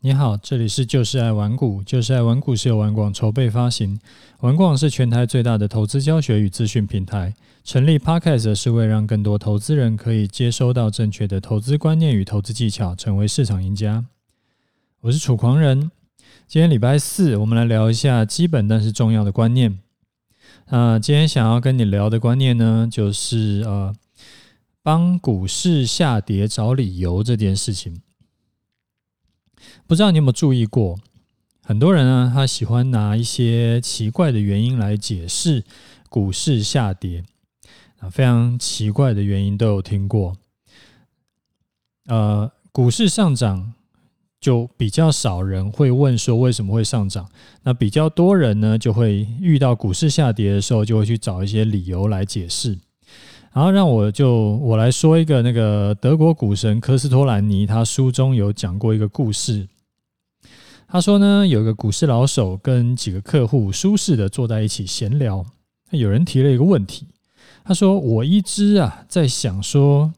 你好，这里是就是爱玩股，就是爱玩股是由玩广筹备发行，玩广是全台最大的投资教学与资讯平台。成立 Podcast 是为让更多投资人可以接收到正确的投资观念与投资技巧，成为市场赢家。我是楚狂人，今天礼拜四，我们来聊一下基本但是重要的观念。那今天想要跟你聊的观念呢，就是呃，帮股市下跌找理由这件事情。不知道你有没有注意过，很多人呢，他喜欢拿一些奇怪的原因来解释股市下跌啊，非常奇怪的原因都有听过。呃，股市上涨就比较少人会问说为什么会上涨，那比较多人呢就会遇到股市下跌的时候，就会去找一些理由来解释。然后让我就我来说一个那个德国股神科斯托兰尼，他书中有讲过一个故事。他说呢，有一个股市老手跟几个客户舒适的坐在一起闲聊。有人提了一个问题，他说：“我一直啊在想说，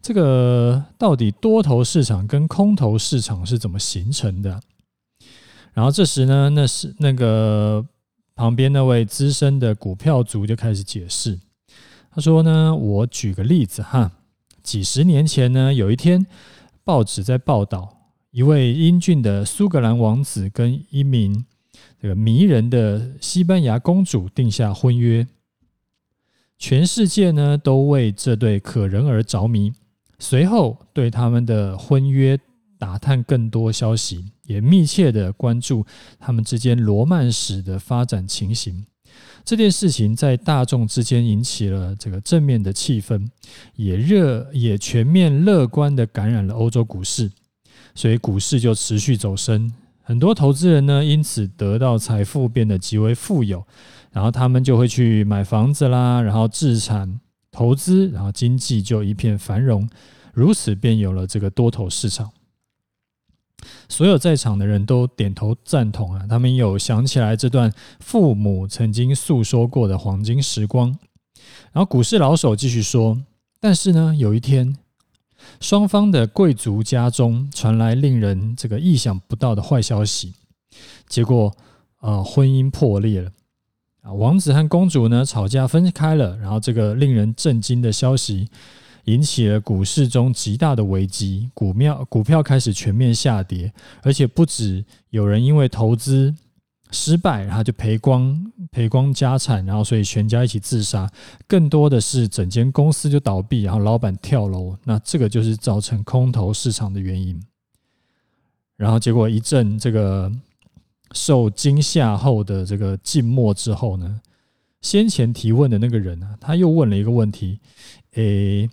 这个到底多头市场跟空头市场是怎么形成的？”然后这时呢，那是那个旁边那位资深的股票族就开始解释。他说呢，我举个例子哈，几十年前呢，有一天报纸在报道。一位英俊的苏格兰王子跟一名这个迷人的西班牙公主定下婚约，全世界呢都为这对可人而着迷。随后对他们的婚约打探更多消息，也密切的关注他们之间罗曼史的发展情形。这件事情在大众之间引起了这个正面的气氛，也热也全面乐观的感染了欧洲股市。所以股市就持续走升，很多投资人呢因此得到财富，变得极为富有，然后他们就会去买房子啦，然后置产投资，然后经济就一片繁荣，如此便有了这个多头市场。所有在场的人都点头赞同啊，他们有想起来这段父母曾经诉说过的黄金时光。然后股市老手继续说，但是呢，有一天。双方的贵族家中传来令人这个意想不到的坏消息，结果啊，婚姻破裂了啊，王子和公主呢吵架分开了，然后这个令人震惊的消息引起了股市中极大的危机，股票股票开始全面下跌，而且不止有人因为投资。失败，然后就赔光赔光家产，然后所以全家一起自杀。更多的是整间公司就倒闭，然后老板跳楼。那这个就是造成空头市场的原因。然后结果一阵这个受惊吓后的这个静默之后呢，先前提问的那个人呢，他又问了一个问题：诶，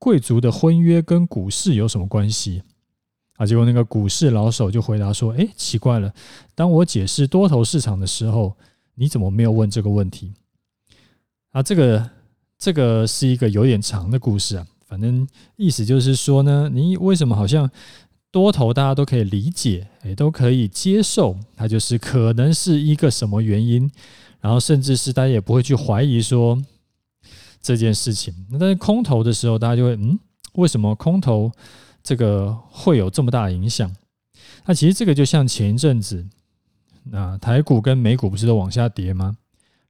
贵族的婚约跟股市有什么关系？啊！结果那个股市老手就回答说：“哎，奇怪了，当我解释多头市场的时候，你怎么没有问这个问题？”啊，这个这个是一个有点长的故事啊。反正意思就是说呢，你为什么好像多头大家都可以理解，哎，都可以接受，它就是可能是一个什么原因，然后甚至是大家也不会去怀疑说这件事情。那但是空头的时候，大家就会嗯，为什么空头？这个会有这么大影响？那其实这个就像前一阵子，那台股跟美股不是都往下跌吗？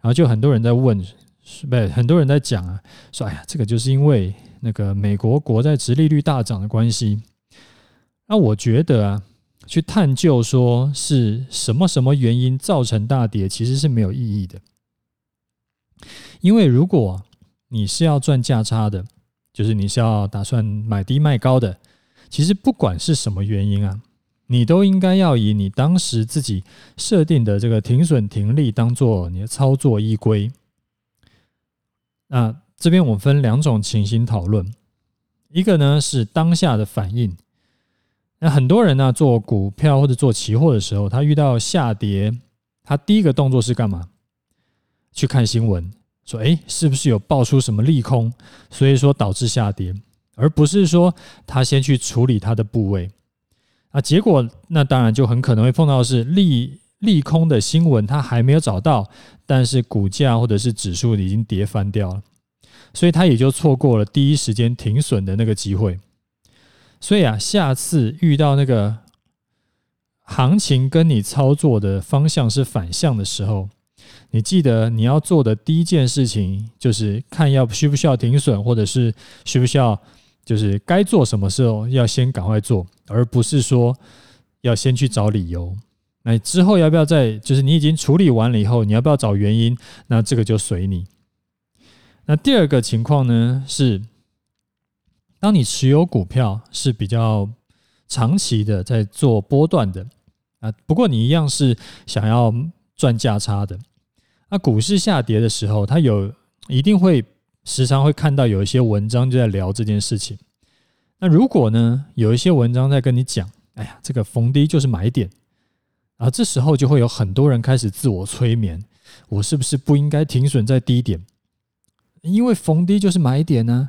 然后就很多人在问，不是很多人在讲啊，说哎呀，这个就是因为那个美国国债殖利率大涨的关系。那我觉得啊，去探究说是什么什么原因造成大跌，其实是没有意义的。因为如果你是要赚价差的，就是你是要打算买低卖高的。其实不管是什么原因啊，你都应该要以你当时自己设定的这个停损停利当做你的操作依归。那这边我分两种情形讨论，一个呢是当下的反应。那很多人呢做股票或者做期货的时候，他遇到下跌，他第一个动作是干嘛？去看新闻，说诶，是不是有爆出什么利空，所以说导致下跌。而不是说他先去处理他的部位，啊，结果那当然就很可能会碰到是利利空的新闻，他还没有找到，但是股价或者是指数已经跌翻掉了，所以他也就错过了第一时间停损的那个机会。所以啊，下次遇到那个行情跟你操作的方向是反向的时候，你记得你要做的第一件事情就是看要需不需要停损，或者是需不需要就是该做什么时候要先赶快做，而不是说要先去找理由。那之后要不要再就是你已经处理完了以后，你要不要找原因？那这个就随你。那第二个情况呢是，当你持有股票是比较长期的在做波段的。啊，不过你一样是想要赚价差的。那股市下跌的时候，它有一定会时常会看到有一些文章就在聊这件事情。那如果呢，有一些文章在跟你讲，哎呀，这个逢低就是买点，啊这时候就会有很多人开始自我催眠：我是不是不应该停损在低点？因为逢低就是买点呢，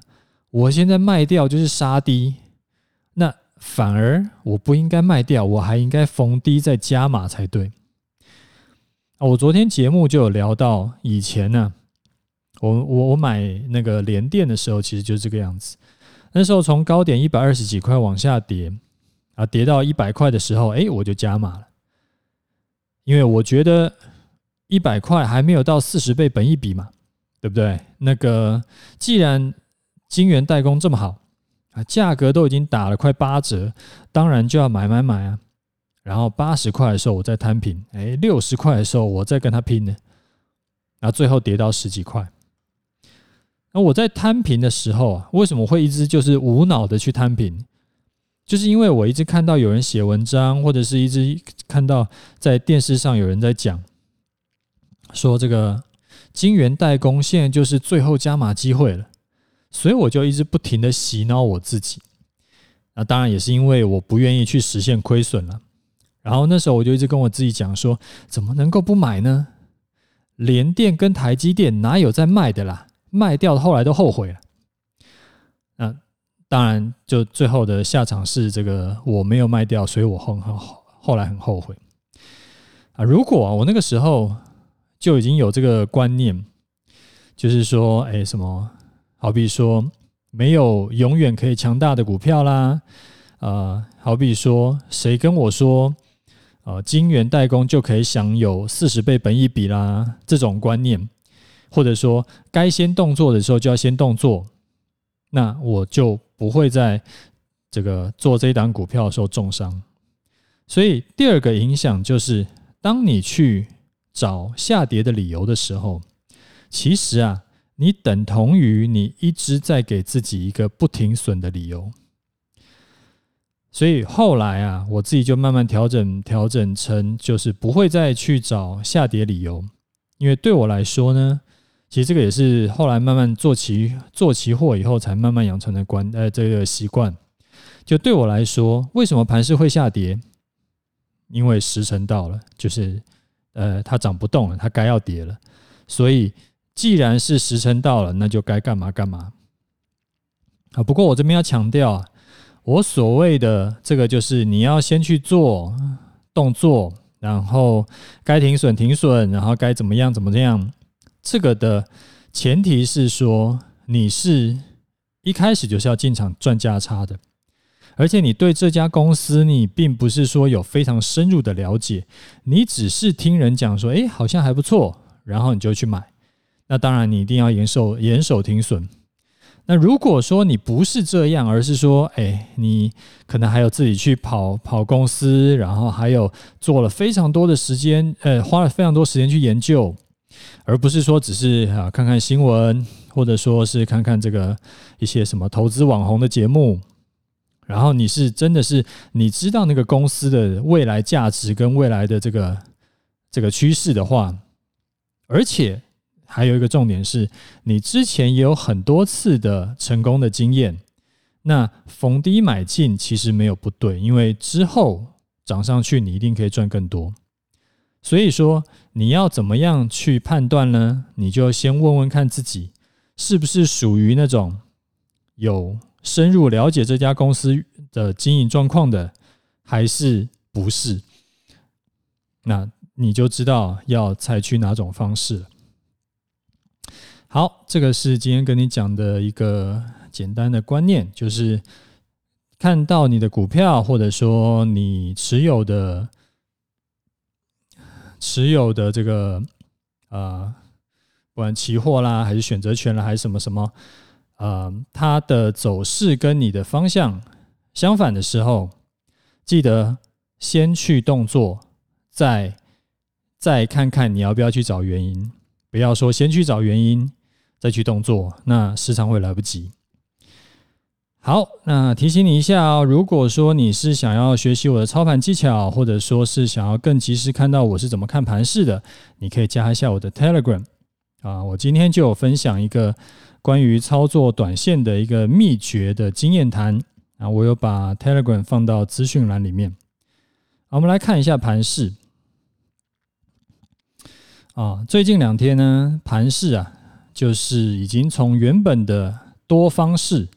我现在卖掉就是杀低。那反而我不应该卖掉，我还应该逢低再加码才对。我昨天节目就有聊到，以前呢，我我我买那个联电的时候，其实就是这个样子。那时候从高点一百二十几块往下跌，啊，跌到一百块的时候，哎，我就加码了，因为我觉得一百块还没有到四十倍本益比嘛，对不对？那个既然晶圆代工这么好。啊，价格都已经打了快八折，当然就要买买买啊！然后八十块的时候我再摊平，哎，六十块的时候我再跟他拼呢，然后最后跌到十几块。那我在摊平的时候啊，为什么会一直就是无脑的去摊平？就是因为我一直看到有人写文章，或者是一直看到在电视上有人在讲，说这个晶圆代工现在就是最后加码机会了。所以我就一直不停的洗脑我自己，那当然也是因为我不愿意去实现亏损了。然后那时候我就一直跟我自己讲说，怎么能够不买呢？联电跟台积电哪有在卖的啦？卖掉后来都后悔了。那当然，就最后的下场是这个我没有卖掉，所以我后后后来很后悔啊。如果我那个时候就已经有这个观念，就是说，哎，什么？好比说，没有永远可以强大的股票啦，呃，好比说，谁跟我说，呃，晶圆代工就可以享有四十倍本益比啦，这种观念，或者说，该先动作的时候就要先动作，那我就不会在这个做这一档股票的时候重伤。所以，第二个影响就是，当你去找下跌的理由的时候，其实啊。你等同于你一直在给自己一个不停损的理由，所以后来啊，我自己就慢慢调整调整成，就是不会再去找下跌理由，因为对我来说呢，其实这个也是后来慢慢做期做期货以后才慢慢养成的观呃这个习惯。就对我来说，为什么盘势会下跌？因为时辰到了，就是呃它涨不动了，它该要跌了，所以。既然是时辰到了，那就该干嘛干嘛。啊，不过我这边要强调啊，我所谓的这个就是你要先去做动作，然后该停损停损，然后该怎么样怎么样。这个的前提是说，你是一开始就是要进场赚价差的，而且你对这家公司你并不是说有非常深入的了解，你只是听人讲说，诶，好像还不错，然后你就去买。那当然，你一定要严守严守停损。那如果说你不是这样，而是说，哎，你可能还有自己去跑跑公司，然后还有做了非常多的时间，呃，花了非常多时间去研究，而不是说只是啊看看新闻，或者说是看看这个一些什么投资网红的节目，然后你是真的是你知道那个公司的未来价值跟未来的这个这个趋势的话，而且。还有一个重点是，你之前也有很多次的成功的经验，那逢低买进其实没有不对，因为之后涨上去你一定可以赚更多。所以说，你要怎么样去判断呢？你就先问问看自己，是不是属于那种有深入了解这家公司的经营状况的，还是不是？那你就知道要采取哪种方式。好，这个是今天跟你讲的一个简单的观念，就是看到你的股票或者说你持有的持有的这个呃，不管期货啦，还是选择权啦，还是什么什么，呃，它的走势跟你的方向相反的时候，记得先去动作，再再看看你要不要去找原因，不要说先去找原因再去动作，那时常会来不及。好，那提醒你一下哦，如果说你是想要学习我的操盘技巧，或者说是想要更及时看到我是怎么看盘势的，你可以加一下我的 Telegram 啊。我今天就有分享一个关于操作短线的一个秘诀的经验谈啊，我有把 Telegram 放到资讯栏里面。好，我们来看一下盘势啊，最近两天呢，盘势啊，就是已经从原本的多方式。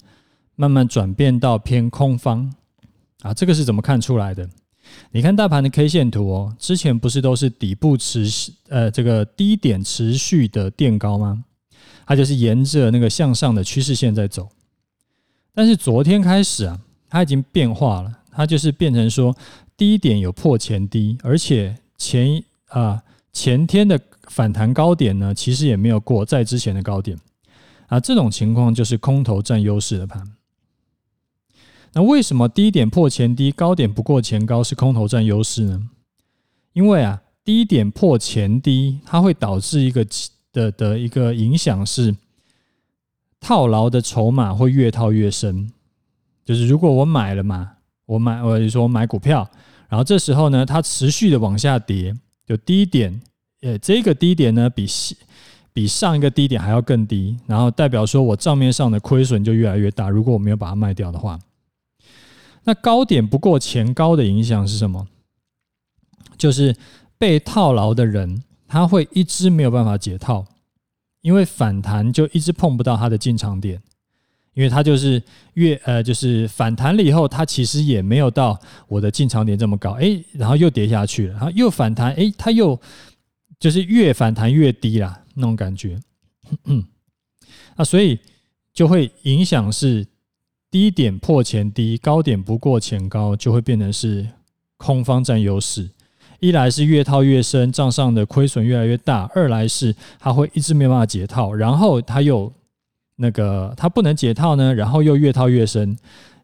慢慢转变到偏空方啊，这个是怎么看出来的？你看大盘的 K 线图哦，之前不是都是底部持续呃这个低点持续的垫高吗？它就是沿着那个向上的趋势线在走。但是昨天开始啊，它已经变化了，它就是变成说低点有破前低，而且前啊前天的反弹高点呢，其实也没有过在之前的高点啊，这种情况就是空头占优势的盘。那为什么低点破前低，高点不过前高是空头占优势呢？因为啊，低点破前低，它会导致一个的的一个影响是，套牢的筹码会越套越深。就是如果我买了嘛，我买我就说我买股票，然后这时候呢，它持续的往下跌，就低点，呃，这个低点呢比比上一个低点还要更低，然后代表说我账面上的亏损就越来越大。如果我没有把它卖掉的话。那高点不过前高的影响是什么？就是被套牢的人，他会一直没有办法解套，因为反弹就一直碰不到他的进场点，因为他就是越呃，就是反弹了以后，他其实也没有到我的进场点这么高，诶，然后又跌下去了，然后又反弹，诶，他又就是越反弹越低啦，那种感觉，那所以就会影响是。低点破前低，高点不过前高，就会变成是空方占优势。一来是越套越深，账上的亏损越来越大；二来是它会一直没办法解套，然后它又那个它不能解套呢，然后又越套越深，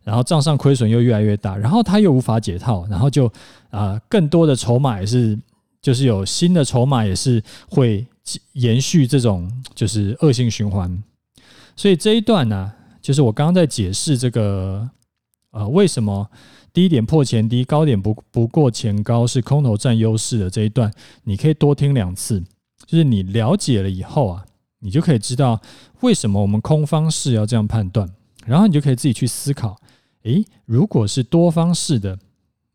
然后账上亏损又越来越大，然后它又无法解套，然后就啊、更多的筹码也是就是有新的筹码也是会延续这种就是恶性循环。所以这一段呢、就是我刚刚在解释这个，呃，为什么低点破前低，高点不不过前高是空头占优势的这一段，你可以多听两次。就是你了解了以后啊，你就可以知道为什么我们空方式要这样判断，然后你就可以自己去思考，诶，如果是多方式的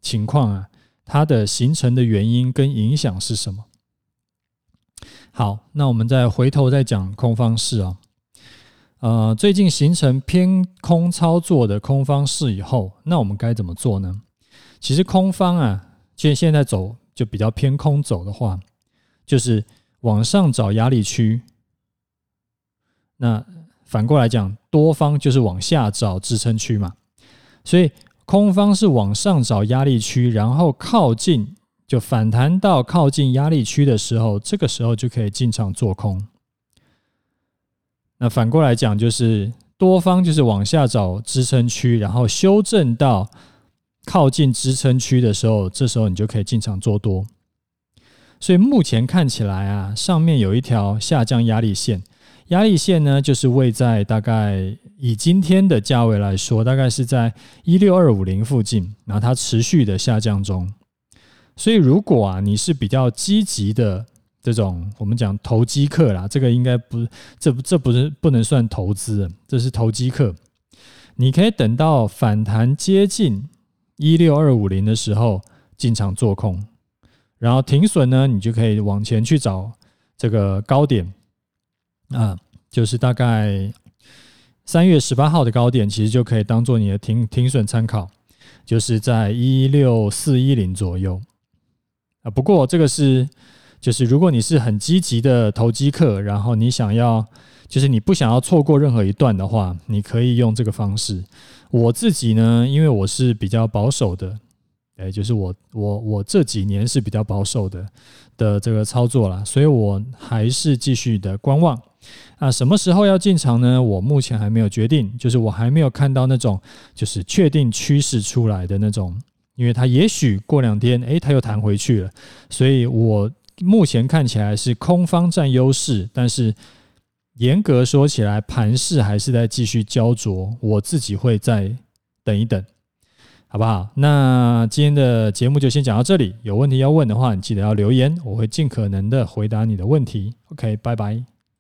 情况啊，它的形成的原因跟影响是什么？好，那我们再回头再讲空方式啊。呃，最近形成偏空操作的空方式以后，那我们该怎么做呢？其实空方啊，其实现在走就比较偏空走的话，就是往上找压力区。那反过来讲，多方就是往下找支撑区嘛。所以空方是往上找压力区，然后靠近就反弹到靠近压力区的时候，这个时候就可以进场做空。那反过来讲，就是多方就是往下找支撑区，然后修正到靠近支撑区的时候，这时候你就可以进场做多。所以目前看起来啊，上面有一条下降压力线，压力线呢就是位在大概以今天的价位来说，大概是在一六二五零附近，然后它持续的下降中。所以如果啊你是比较积极的。这种我们讲投机客啦，这个应该不，这不这不是不能算投资，这是投机客。你可以等到反弹接近一六二五零的时候进场做空，然后停损呢，你就可以往前去找这个高点啊，就是大概三月十八号的高点，其实就可以当做你的停停损参考，就是在一六四一零左右啊。不过这个是。就是如果你是很积极的投机客，然后你想要，就是你不想要错过任何一段的话，你可以用这个方式。我自己呢，因为我是比较保守的，哎，就是我我我这几年是比较保守的的这个操作啦，所以我还是继续的观望。啊什么时候要进场呢？我目前还没有决定，就是我还没有看到那种就是确定趋势出来的那种，因为它也许过两天，哎，它又弹回去了，所以我目前看起来是空方占优势，但是严格说起来，盘势还是在继续焦灼，我自己会再等一等。好不好？那今天的节目就先讲到这里。有问题要问的话，你记得要留言，我会尽可能的回答你的问题。OK，拜拜。